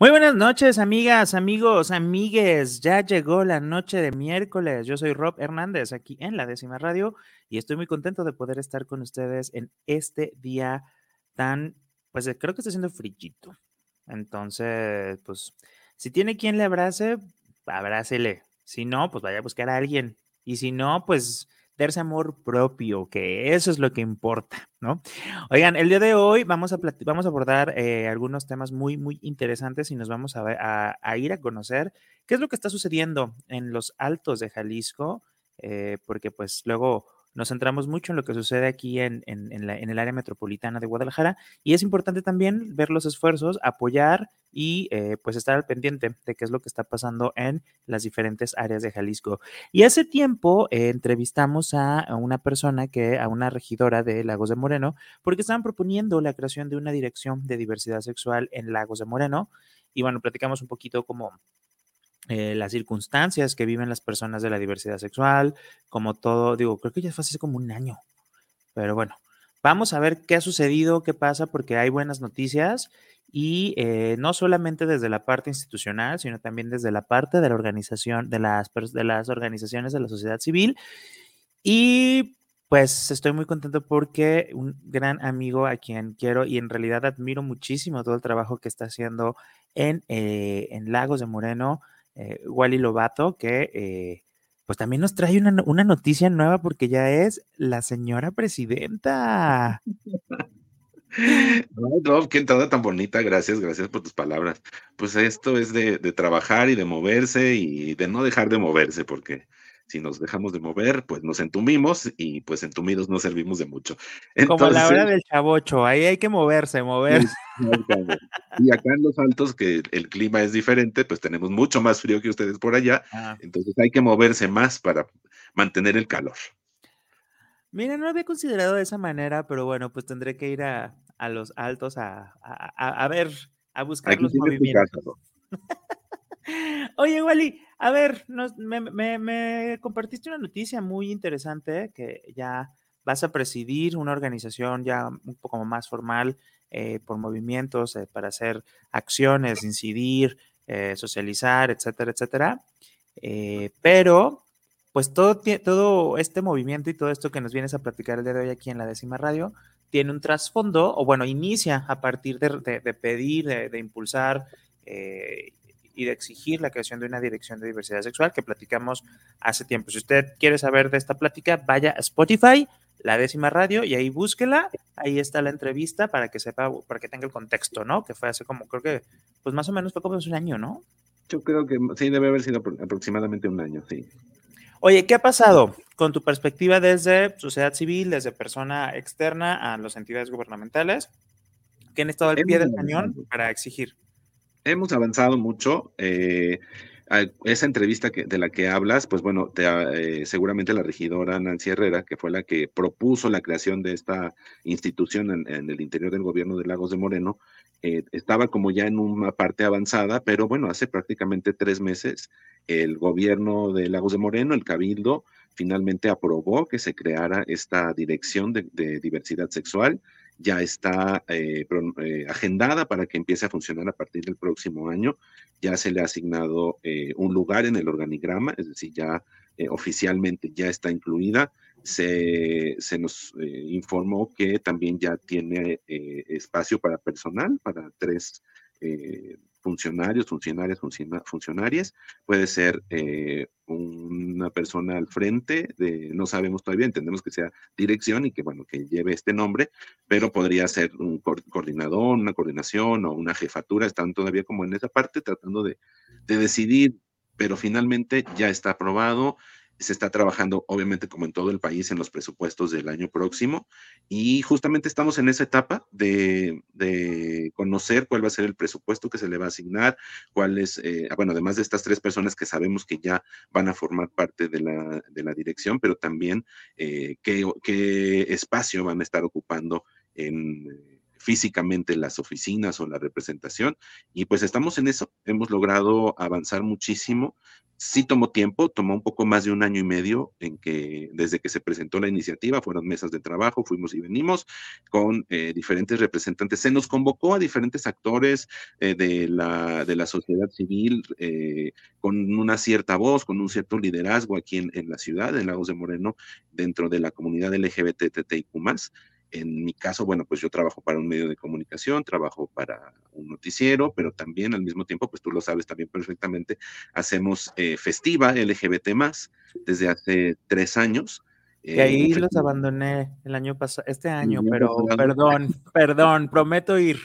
Muy buenas noches, amigas, amigos, amigues. Ya llegó la noche de miércoles. Yo soy Rob Hernández aquí en la décima radio y estoy muy contento de poder estar con ustedes en este día tan, pues creo que está siendo frillito. Entonces, pues, si tiene quien le abrace, abrácele. Si no, pues vaya a buscar a alguien. Y si no, pues darse amor propio, que eso es lo que importa, ¿no? Oigan, el día de hoy vamos a, vamos a abordar eh, algunos temas muy, muy interesantes y nos vamos a, a, ir a conocer qué es lo que está sucediendo en los altos de Jalisco, eh, porque pues luego nos centramos mucho en lo que sucede aquí en, el área metropolitana de Guadalajara y es importante también ver los esfuerzos, apoyar y eh, pues estar al pendiente de qué es lo que está pasando en las diferentes áreas de Jalisco. Y hace tiempo eh, entrevistamos a, una persona que, a una regidora de Lagos de Moreno, porque estaban proponiendo la creación de una dirección de diversidad sexual en Lagos de Moreno. Y bueno, platicamos un poquito como eh, las circunstancias que viven las personas de la diversidad sexual, como todo, digo, creo que ya fue hace como un año, pero bueno, vamos a ver qué ha sucedido, qué pasa, porque hay buenas noticias y eh, no solamente desde la parte institucional, sino también desde la parte de la organización, de las, de las organizaciones de la sociedad civil. Y pues estoy muy contento porque un gran amigo a quien quiero y en realidad admiro muchísimo todo el trabajo que está haciendo en, eh, en Lagos de Moreno, eh, Wally Lobato, que eh, pues también nos trae una, noticia nueva porque ya es la señora presidenta. No, qué entrada tan bonita, gracias, gracias por tus palabras. Pues esto es de, de, trabajar y de moverse y de no dejar de moverse, porque si nos dejamos de mover, pues nos entumimos y pues entumidos no servimos de mucho. Como la hora del chavocho, ahí hay que moverse, moverse. Y acá en los altos, que el clima es diferente, pues tenemos mucho más frío que ustedes por allá, ah. entonces hay que moverse más para mantener el calor. Mira, no había considerado de esa manera, pero bueno, pues tendré que ir a, los altos a, a, ver, a buscar los movimientos. Oye, Wally, a ver, me, compartiste una noticia muy interesante que ya vas a presidir una organización ya un poco más formal eh, por movimientos eh, para hacer acciones, incidir, eh, socializar, etcétera, etcétera. pero, pues todo, todo este movimiento y todo esto que nos vienes a platicar el día de hoy aquí en la décima radio tiene un trasfondo, o bueno, inicia a partir de, pedir, de, de impulsar y de exigir la creación de una dirección de diversidad sexual que platicamos hace tiempo. Si usted quiere saber de esta plática, vaya a Spotify, la décima radio, y ahí búsquela. Ahí está la entrevista para que sepa, para que tenga el contexto, ¿no? Que fue hace como, creo que, pues más o menos fue como hace un año, ¿no? Yo creo que sí, debe haber sido aproximadamente un año, sí. Oye, ¿qué ha pasado con tu perspectiva desde sociedad civil, desde persona externa a las entidades gubernamentales que han estado al pie del cañón para exigir? Hemos avanzado mucho. Eh, esa entrevista que, de la que hablas, pues bueno, eh, seguramente la regidora Nancy Herrera, que fue la que propuso la creación de esta institución en, el interior del gobierno de Lagos de Moreno, eh, estaba como ya en una parte avanzada, pero bueno, hace prácticamente tres meses el gobierno de Lagos de Moreno, el Cabildo, finalmente aprobó que se creara esta dirección de diversidad sexual ya está eh, eh, agendada para que empiece a funcionar a partir del próximo año. Ya se le ha asignado eh, un lugar en el organigrama, es decir, ya oficialmente ya está incluida. Se, se nos informó que también ya tiene espacio para personal, para tres funcionarios, funcionarias, funcionarias. Puede ser eh, una persona al frente, de, no sabemos todavía, entendemos que sea dirección y que, bueno, que lleve este nombre, pero podría ser un coordinador, una coordinación o una jefatura. Están todavía como en esa parte tratando de, de decidir, pero finalmente ya está aprobado. Se está trabajando, obviamente, como en todo el país, en los presupuestos del año próximo. Y justamente estamos en esa etapa de, conocer cuál va a ser el presupuesto que se le va a asignar, cuál es, eh, bueno, además de estas tres personas que sabemos que ya van a formar parte de la, dirección, pero también eh, qué, qué espacio van a estar ocupando en físicamente las oficinas o la representación. Y pues estamos en eso, hemos logrado avanzar muchísimo. Sí tomó tiempo, tomó un poco más de un año y medio en que desde que se presentó la iniciativa, fueron mesas de trabajo, fuimos y venimos con eh, diferentes representantes. Se nos convocó a diferentes actores eh, de, la, de la sociedad civil eh, con una cierta voz, con un cierto liderazgo aquí en, en la ciudad, en Lagos de Moreno, dentro de la comunidad LGBTTIQ en mi caso, bueno, pues yo trabajo para un medio de comunicación, trabajo para un noticiero, pero también al mismo tiempo, pues tú lo sabes también perfectamente, hacemos eh, Festiva LGBT más desde hace tres años. Y ahí eh, los abandoné el año pasado, este año, pero perdón, perdón, prometo ir.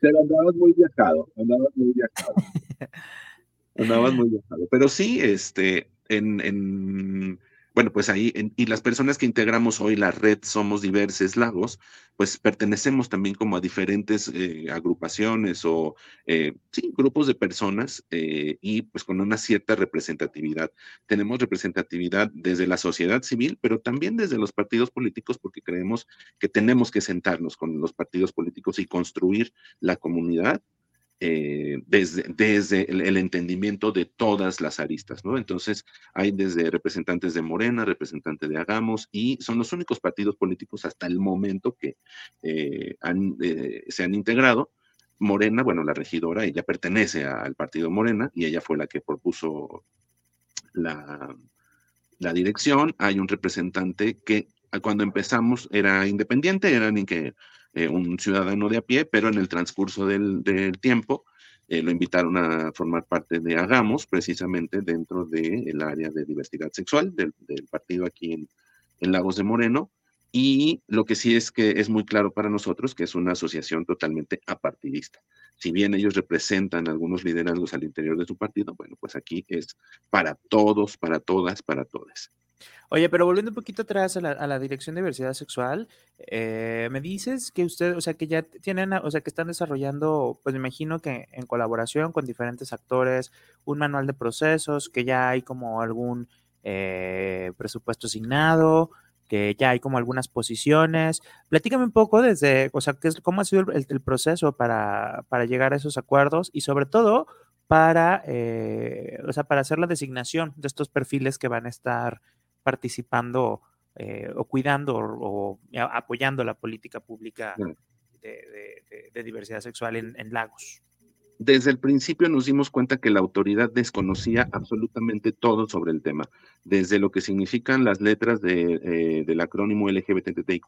Pero andabas muy viajado, andabas muy viajado. andabas muy viajado. Pero sí, este, en, en bueno, pues ahí, y las personas que integramos hoy la red Somos Diversos Lagos, pues pertenecemos también como a diferentes eh, agrupaciones o, eh, sí, grupos de personas eh, y pues con una cierta representatividad. Tenemos representatividad desde la sociedad civil, pero también desde los partidos políticos, porque creemos que tenemos que sentarnos con los partidos políticos y construir la comunidad eh, desde, el, entendimiento de todas las aristas, ¿no? Entonces, hay desde representantes de Morena, representantes de Hagamos, y son los únicos partidos políticos hasta el momento que eh, eh, se han integrado. Morena, bueno, la regidora, ella pertenece al partido Morena y ella fue la que propuso la, dirección. Hay un representante que cuando empezamos era independiente, era ni que eh, un ciudadano de a pie, pero en el transcurso del, tiempo eh, lo invitaron a formar parte de Hagamos, precisamente dentro del área de diversidad sexual del, partido aquí en, en, Lagos de Moreno. Y lo que sí es que es muy claro para nosotros que es una asociación totalmente apartidista. Si bien ellos representan algunos liderazgos al interior de su partido, bueno, pues aquí es para todos, para todas, para todas. Oye, pero volviendo un poquito atrás a la, Dirección de Diversidad Sexual, eh, me dices que usted, o sea, que ya tienen, o sea, que están desarrollando, pues me imagino que en colaboración con diferentes actores, un manual de procesos, que ya hay como algún eh, presupuesto asignado, que ya hay como algunas posiciones. Platícame un poco desde, o sea, ¿qué es, cómo ha sido el, proceso para, para, llegar a esos acuerdos y sobre todo para, eh, o sea, para hacer la designación de estos perfiles que van a estar participando eh, o cuidando o, apoyando la política pública de, diversidad sexual en, Lagos. Desde el principio nos dimos cuenta que la autoridad desconocía absolutamente todo sobre el tema, desde lo que significan las letras eh, del acrónimo LGBTIQ,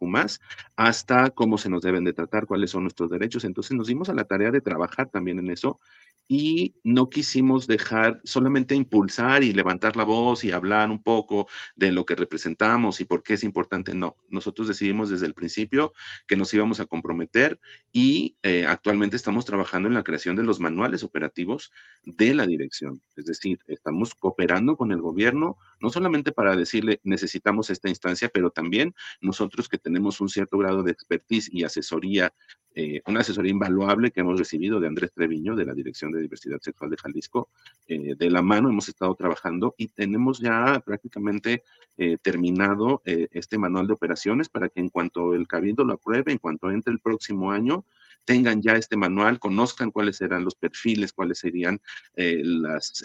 hasta cómo se nos deben de tratar, cuáles son nuestros derechos. Entonces nos dimos a la tarea de trabajar también en eso y no quisimos dejar solamente impulsar y levantar la voz y hablar un poco de lo que representamos y por qué es importante. No, nosotros decidimos desde el principio que nos íbamos a comprometer y eh, actualmente estamos trabajando en la creación de los manuales operativos de la dirección. Es decir, estamos cooperando con el gobierno, no solamente para decirle necesitamos esta instancia, pero también nosotros que tenemos un cierto grado de expertise y asesoría eh, una asesoría invaluable que hemos recibido de Andrés Treviño, de la Dirección de Diversidad Sexual de Jalisco. Eh, de la mano hemos estado trabajando y tenemos ya prácticamente eh, terminado este manual de operaciones para que en cuanto el Cabildo lo apruebe, en cuanto entre el próximo año, tengan ya este manual, conozcan cuáles serán los perfiles, cuáles serían las,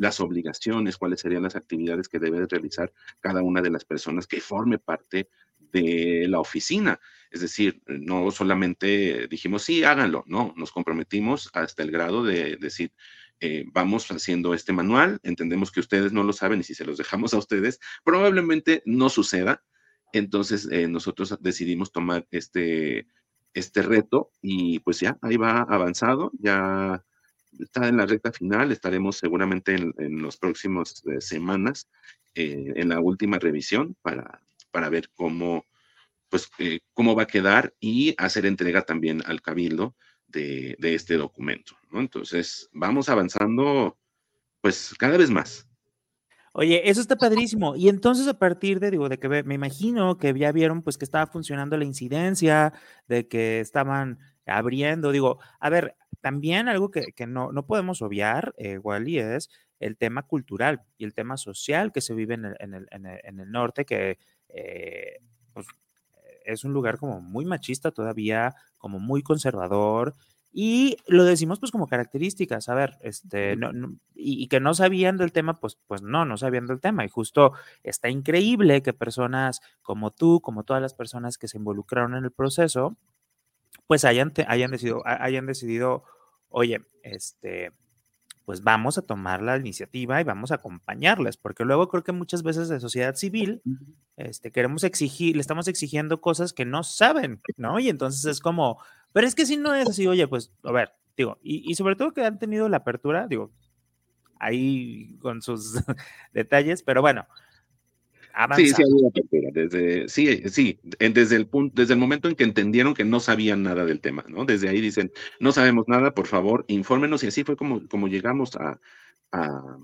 las obligaciones, cuáles serían las actividades que debe realizar cada una de las personas que forme parte de la oficina. Es decir, no solamente dijimos, sí, háganlo, no, nos comprometimos hasta el grado de decir, eh, vamos haciendo este manual, entendemos que ustedes no lo saben y si se los dejamos a ustedes, probablemente no suceda. Entonces, eh, nosotros decidimos tomar este, este reto y pues ya, ahí va avanzado, ya está en la recta final, estaremos seguramente en, en las próximas eh, semanas en la última revisión para, para ver cómo, pues, eh, cómo va a quedar y hacer entrega también al cabildo de, este documento. ¿no? Entonces, vamos avanzando, pues, cada vez más. Oye, eso está padrísimo. Y entonces a partir de, digo, de que me imagino que ya vieron pues que estaba funcionando la incidencia, de que estaban abriendo, digo, a ver, también algo que, no, no, podemos obviar, eh, Wally, es el tema cultural y el tema social que se vive en el, en el, en el, norte, que eh, pues, es un lugar como muy machista todavía, como muy conservador, y lo decimos pues como características, a ver, este, y, que no sabían del tema, pues, pues no, no sabían del tema. Y justo está increíble que personas como tú, como todas las personas que se involucraron en el proceso, pues hayan, hayan, decidido, hayan decidido, oye, este, pues vamos a tomar la iniciativa y vamos a acompañarles, porque luego creo que muchas veces de sociedad civil este, queremos exigir, le estamos exigiendo cosas que no saben, ¿no? Y entonces es como, pero es que si no es así, oye, pues, a ver, digo, y, sobre todo que han tenido la apertura, digo, ahí con sus detalles, pero bueno. Sí, sí, apertura. Desde, sí, sí, desde el, punto, desde el momento en que entendieron que no sabían nada del tema, ¿no? Desde ahí dicen, no sabemos nada, por favor, infórmenos. Y así fue como, como llegamos a, a,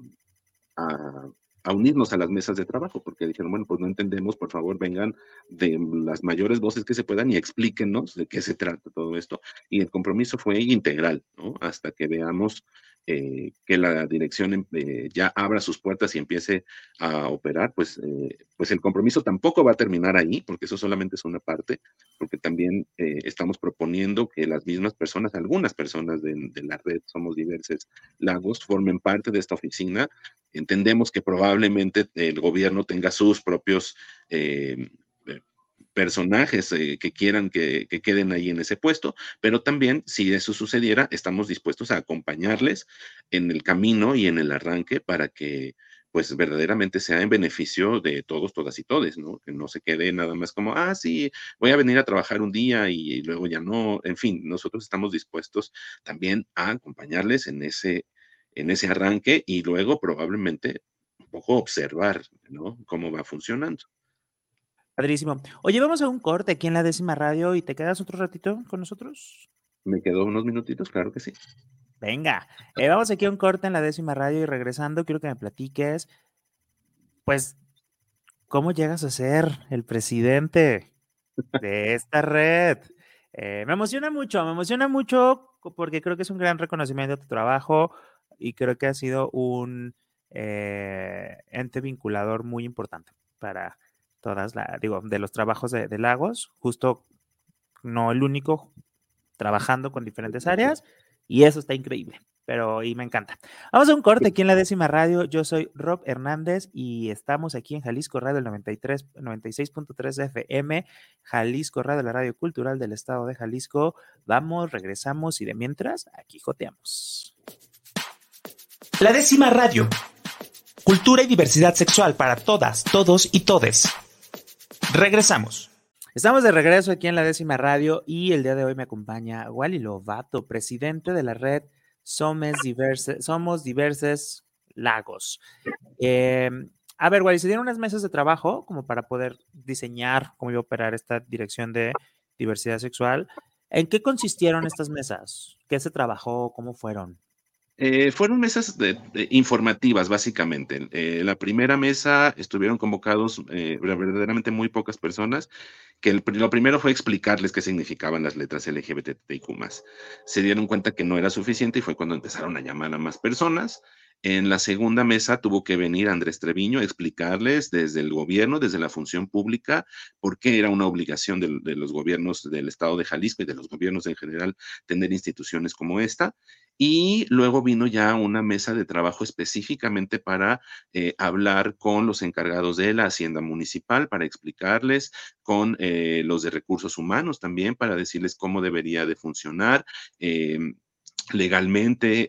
a unirnos a las mesas de trabajo, porque dijeron, bueno, pues no entendemos, por favor, vengan de las mayores voces que se puedan y explíquenos de qué se trata todo esto. Y el compromiso fue integral, ¿no? Hasta que veamos eh, que la dirección eh, ya abra sus puertas y empiece a operar, pues, eh, pues el compromiso tampoco va a terminar ahí, porque eso solamente es una parte, porque también estamos proponiendo que las mismas personas, algunas personas de, la red Somos Diversos Lagos, formen parte de esta oficina. Entendemos que probablemente el gobierno tenga sus propios personajes eh, que quieran que, queden ahí en ese puesto, pero también si eso sucediera, estamos dispuestos a acompañarles en el camino y en el arranque para que pues verdaderamente sea en beneficio de todos, todas y todes, ¿no? Que no se quede nada más como, ah, sí, voy a venir a trabajar un día y, luego ya no, en fin, nosotros estamos dispuestos también a acompañarles en ese, en ese arranque y luego probablemente un poco observar, ¿no? Cómo va funcionando. Padrísimo. Oye, vamos a un corte aquí en la décima radio y te quedas otro ratito con nosotros. Me quedo unos minutitos, claro que sí. Venga, eh, vamos aquí a un corte en la décima radio y regresando quiero que me platiques, pues, ¿cómo llegas a ser el presidente de esta red? Eh, me emociona mucho, me emociona mucho porque creo que es un gran reconocimiento de tu trabajo y creo que ha sido un eh, ente vinculador muy importante para, todas, la, digo, de los trabajos de, Lagos, justo no el único, trabajando con diferentes áreas, y eso está increíble, pero y me encanta. Vamos a un corte aquí en la décima radio. Yo soy Rob Hernández y estamos aquí en Jalisco Radio, el 93, 96.3 FM, Jalisco Radio, la radio cultural del estado de Jalisco. Vamos, regresamos y de mientras, aquí joteamos. La décima radio. Cultura y diversidad sexual para todas, todos y todes. Regresamos. Estamos de regreso aquí en la décima radio y el día de hoy me acompaña Wally Lovato, presidente de la red Somos Diverses, Somos Diverses Lagos. Em, a ver, Wally, se dieron unas meses de trabajo como para poder diseñar cómo iba a operar esta dirección de diversidad sexual. ¿En qué consistieron estas mesas? ¿Qué se trabajó? ¿Cómo fueron? Eh, fueron mesas informativas, básicamente. Eh, la primera mesa estuvieron convocados eh, verdaderamente muy pocas personas, que lo primero fue explicarles qué significaban las letras LGBTIQ+. Se dieron cuenta que no era suficiente y fue cuando empezaron a llamar a más personas. En la segunda mesa tuvo que venir Andrés Treviño a explicarles desde el gobierno, desde la función pública, por qué era una obligación de, los gobiernos del estado de Jalisco y de los gobiernos en general tener instituciones como esta. Y luego vino ya una mesa de trabajo específicamente para eh, hablar con los encargados de la Hacienda Municipal, para explicarles, con eh, los de recursos humanos también, para decirles cómo debería de funcionar. Em, legalmente,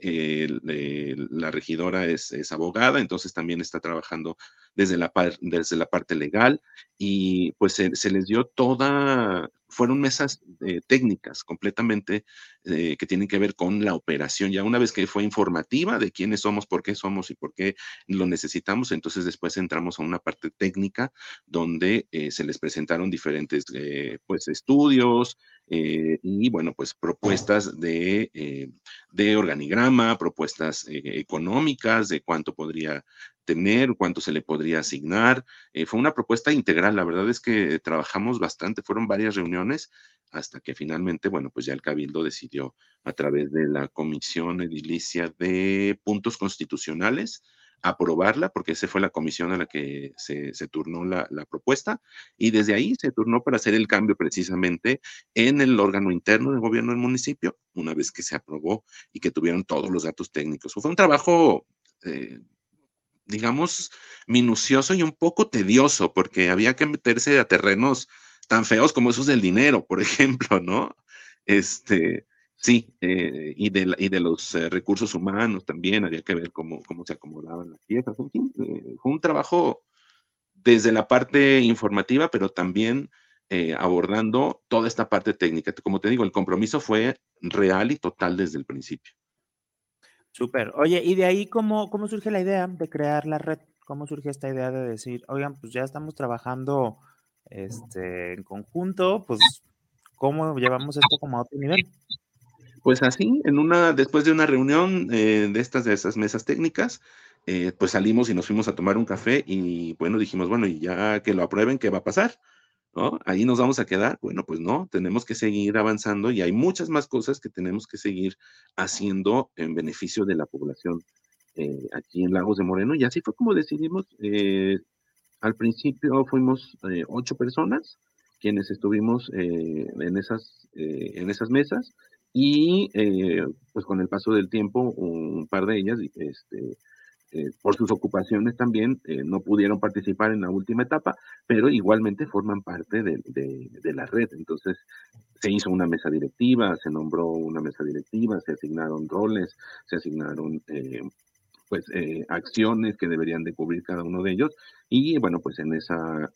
la regidora es, abogada, entonces también está trabajando desde la, desde la parte legal y pues se les dio toda, fueron mesas eh, técnicas completamente eh, que tienen que ver con la operación. Ya una vez que fue informativa de quiénes somos, por qué somos y por qué lo necesitamos, entonces después entramos a una parte técnica donde eh, se les presentaron diferentes pues, estudios y bueno, pues propuestas de, de organigrama, propuestas económicas, de cuánto podría tener, cuánto se le podría asignar. Eh, fue una propuesta integral, la verdad es que trabajamos bastante, fueron varias reuniones hasta que finalmente, bueno, pues ya el Cabildo decidió a través de la Comisión Edilicia de Puntos Constitucionales aprobarla, porque esa fue la comisión a la que se, turnó la, propuesta, y desde ahí se turnó para hacer el cambio precisamente en el órgano interno de gobierno del municipio, una vez que se aprobó y que tuvieron todos los datos técnicos. Fue un trabajo, eh, digamos, minucioso y un poco tedioso, porque había que meterse a terrenos tan feos como esos del dinero, por ejemplo, ¿no? Este, Sí, eh, y, de, y de los eh, recursos humanos también, había que ver cómo, cómo se acomodaban las piezas. Eh, fue un trabajo desde la parte informativa, pero también abordando toda esta parte técnica. Como te digo, el compromiso fue real y total desde el principio. Súper. Oye, y de ahí, ¿cómo, ¿cómo surge la idea de crear la red? ¿Cómo surge esta idea de decir, oigan, pues ya estamos trabajando este, en conjunto, pues, ¿cómo llevamos esto como a otro nivel? Pues así, en una, después de una reunión eh, de estas, de esas mesas técnicas, eh, pues salimos y nos fuimos a tomar un café y bueno, dijimos, bueno, y ya que lo aprueben, ¿qué va a pasar? ¿No? Ahí nos vamos a quedar. Bueno, pues no, tenemos que seguir avanzando y hay muchas más cosas que tenemos que seguir haciendo en beneficio de la población eh, aquí en Lagos de Moreno. Y así fue como decidimos. al principio fuimos ocho personas quienes estuvimos en, esas, en esas mesas y eh, pues con el paso del tiempo, un par de ellas, este, eh, por sus ocupaciones también, eh, no pudieron participar en la última etapa, pero igualmente forman parte de, de, la red. Entonces, se hizo una mesa directiva, se nombró una mesa directiva, se asignaron roles, se asignaron pues acciones que deberían de cubrir cada uno de ellos. Y bueno, pues en esa,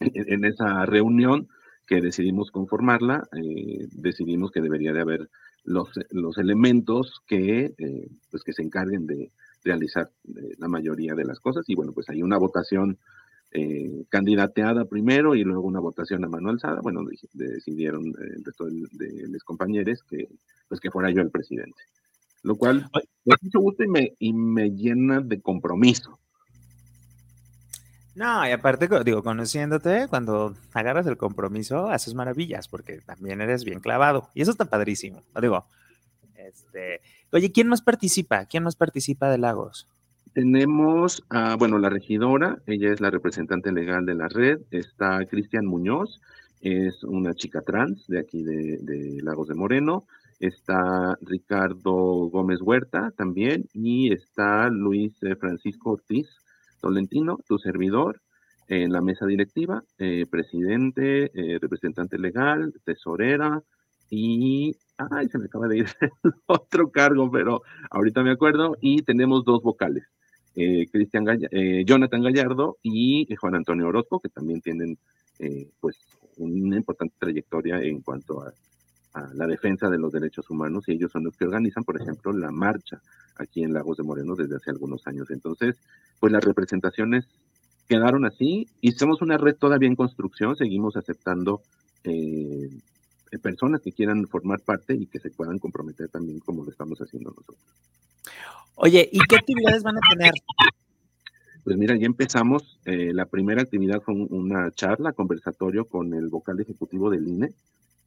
en esa reunión que decidimos conformarla, eh, decidimos que debería de haber los, los elementos que, eh, pues que se encarguen de realizar eh, la mayoría de las cosas. Y bueno, pues hay una votación candidateada primero y luego una votación a mano alzada. Bueno, decidieron el resto de, mis compañeros que, pues que fuera yo el presidente. Lo cual me mucho gusto y me, y me llena de compromiso no, y aparte, digo, conociéndote, cuando agarras el compromiso, haces maravillas, porque también eres bien clavado. Y eso está padrísimo. Digo, este, oye, ¿quién más participa? ¿Quién más participa de Lagos? Tenemos, a, bueno, la regidora, ella es la representante legal de la red, está Cristian Muñoz, es una chica trans de aquí de, Lagos de Moreno, está Ricardo Gómez Huerta también, y está Luis eh, Francisco Ortiz, Tolentino, tu servidor, en la mesa directiva, eh, presidente, eh, representante legal, tesorera y, ay, se me acaba de ir otro cargo, pero ahorita me acuerdo, y tenemos dos vocales, eh, Cristian Jonathan Gallardo y Juan Antonio Orozco, que también tienen pues una importante trayectoria en cuanto a a la defensa de los derechos humanos y ellos son los que organizan, por ejemplo, la marcha aquí en Lagos de Moreno desde hace algunos años. Entonces, pues las representaciones quedaron así y somos una red todavía en construcción, seguimos aceptando eh, personas que quieran formar parte y que se puedan comprometer también como lo estamos haciendo nosotros. Oye, ¿y qué actividades van a tener? Pues mira, ya empezamos. Eh, la primera actividad fue una charla, conversatorio con el vocal ejecutivo del INE,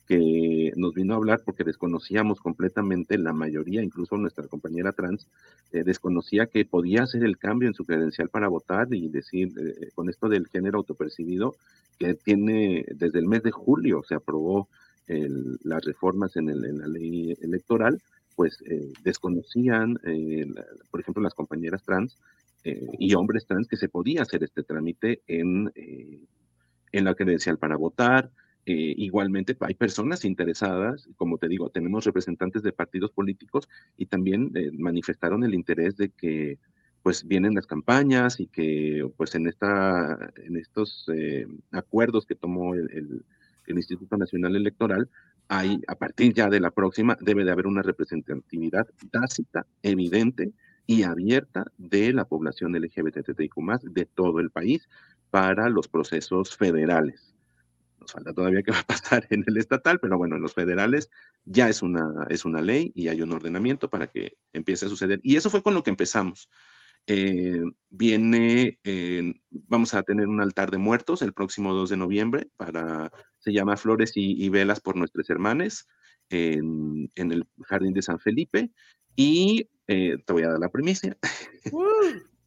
que nos vino a hablar porque desconocíamos completamente, la mayoría, incluso nuestra compañera trans, eh, desconocía que podía hacer el cambio en su credencial para votar y decir, eh, con esto del género autopercibido, que tiene desde el mes de julio se aprobó las reformas en, la ley electoral, pues eh, desconocían, por ejemplo, las compañeras trans y hombres trans que se podía hacer este trámite en, en la credencial para votar, eh, igualmente hay personas interesadas, como te digo, tenemos representantes de partidos políticos y también eh, manifestaron el interés de que pues vienen las campañas y que pues en, esta, en estos eh, acuerdos que tomó el, el, Instituto Nacional Electoral, hay, a partir ya de la próxima, debe de haber una representatividad tácita, evidente y abierta de la población LGBTIQ de todo el país para los procesos federales falta todavía qué va a pasar en el estatal, pero bueno, en los federales ya es una, es una ley y hay un ordenamiento para que empiece a suceder. Y eso fue con lo que empezamos. Eh, viene, vamos a tener un altar de muertos el próximo 2 de noviembre para, se llama Flores y, Velas por Nuestras Hermanas en, el Jardín de San Felipe. Y te voy a dar la primicia.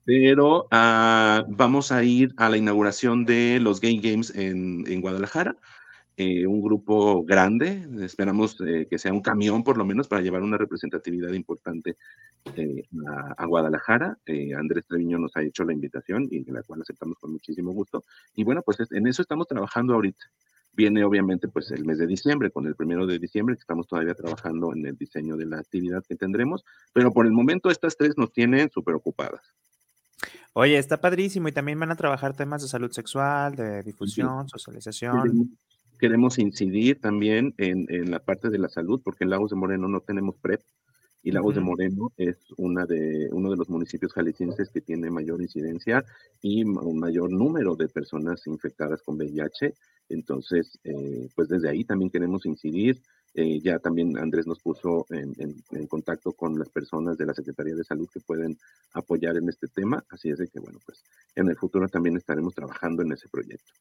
Pero ah, vamos a ir a la inauguración de los Gay Games en, en Guadalajara. Eh, un grupo grande, esperamos eh, que sea un camión por lo menos para llevar una representatividad importante eh, a, Guadalajara. Andrés Treviño nos ha hecho la invitación y la cual aceptamos con muchísimo gusto. Y bueno, pues en eso estamos trabajando ahorita. Viene obviamente pues el mes de diciembre, con el primero de diciembre, que estamos todavía trabajando en el diseño de la actividad que tendremos, pero por el momento estas tres nos tienen súper ocupadas. Oye, está padrísimo y también van a trabajar temas de salud sexual, de difusión, socialización. Queremos incidir también en, la parte de la salud, porque en Lagos de Moreno no tenemos PrEP y Lagos de Moreno es una de, uno de los municipios jaliscienses que tiene mayor incidencia y un mayor número de personas infectadas con VIH. Entonces, eh, pues desde ahí también queremos incidir eh, ya también Andrés nos puso en, contacto con las personas de la Secretaría de Salud que pueden apoyar en este tema. Así es de que, bueno, pues en el futuro también estaremos trabajando en ese proyecto.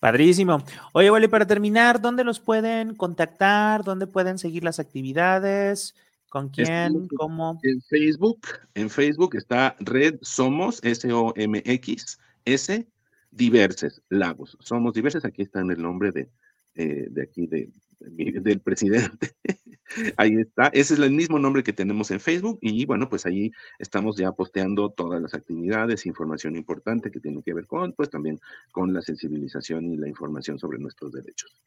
Padrísimo. Oye, Wally, para terminar, ¿dónde los pueden contactar? ¿Dónde pueden seguir las actividades? ¿Con quién? ¿Cómo? En Facebook, en Facebook está Red Somos, S-O-M-X, S, Diverses Lagos. Somos Diverses, aquí está en el nombre de, eh, de aquí de, del presidente. ahí está. Ese es el mismo nombre que tenemos en Facebook y bueno, pues ahí estamos ya posteando todas las actividades, información importante que tiene que ver con, pues también con la sensibilización y la información sobre nuestros derechos.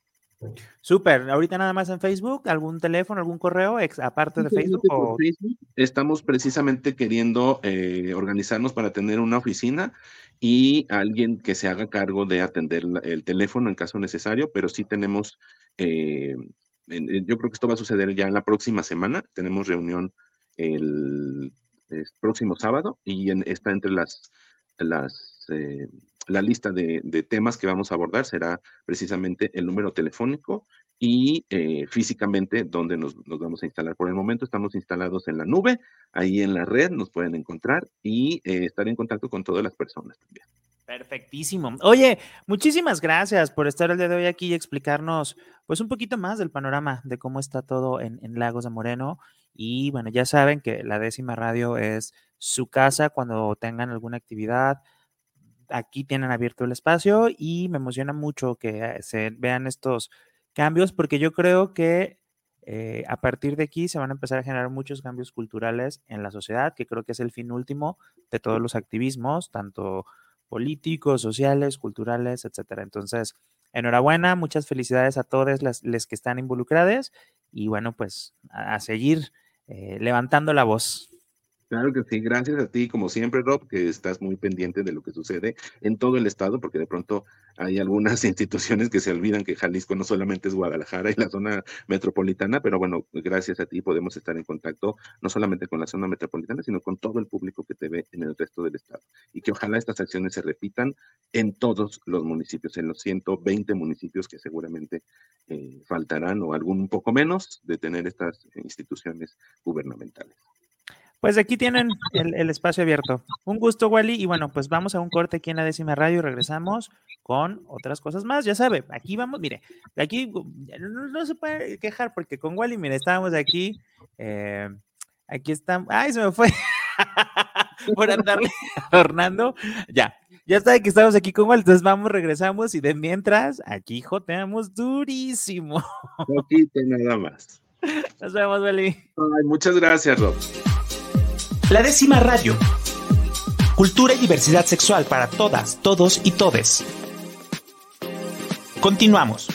Súper, ahorita nada más en Facebook, algún teléfono, algún correo, aparte de Facebook, Estamos precisamente queriendo eh, organizarnos para tener una oficina y alguien que se haga cargo de atender el teléfono en caso necesario, pero sí tenemos, eh, yo creo que esto va a suceder ya en la próxima semana, tenemos reunión el, próximo sábado y está entre las, las eh, la lista de, temas que vamos a abordar será precisamente el número telefónico y eh, físicamente donde nos, vamos a instalar. Por el momento estamos instalados en la nube, ahí en la red nos pueden encontrar y eh, estar en contacto con todas las personas también. Perfectísimo. Oye, muchísimas gracias por estar el día de hoy aquí y explicarnos pues un poquito más del panorama de cómo está todo en, en Lagos de Moreno. Y bueno, ya saben que la décima radio es su casa cuando tengan alguna actividad, aquí tienen abierto el espacio y me emociona mucho que se vean estos cambios porque yo creo que eh, a partir de aquí se van a empezar a generar muchos cambios culturales en la sociedad, que creo que es el fin último de todos los activismos, tanto políticos, sociales, culturales, etcétera. Entonces, enhorabuena, muchas felicidades a todos las, que están involucradas y bueno, pues a, seguir eh, levantando la voz. Claro que sí, gracias a ti, como siempre, Rob, que estás muy pendiente de lo que sucede en todo el estado, porque de pronto hay algunas instituciones que se olvidan que Jalisco no solamente es Guadalajara y la zona metropolitana, pero bueno, gracias a ti podemos estar en contacto no solamente con la zona metropolitana, sino con todo el público que te ve en el resto del estado. Y que ojalá estas acciones se repitan en todos los municipios, en los 120 municipios que seguramente eh, faltarán o algún poco menos de tener estas instituciones gubernamentales. Pues aquí tienen el, espacio abierto. Un gusto, Wally. Y bueno, pues vamos a un corte aquí en la décima radio y regresamos con otras cosas más. Ya sabe, aquí vamos, mire, aquí no, se puede quejar porque con Wally, mire, estábamos aquí. Eh, aquí estamos. ¡Ay, se me fue! Por andarle adornando. Ya, ya está que estamos aquí con Wally. Entonces vamos, regresamos y de mientras, aquí joteamos durísimo. Poquito nada más. Nos vemos, Wally. Ay, muchas gracias, Rob. La décima radio. Cultura y diversidad sexual para todas, todos y todes. Continuamos.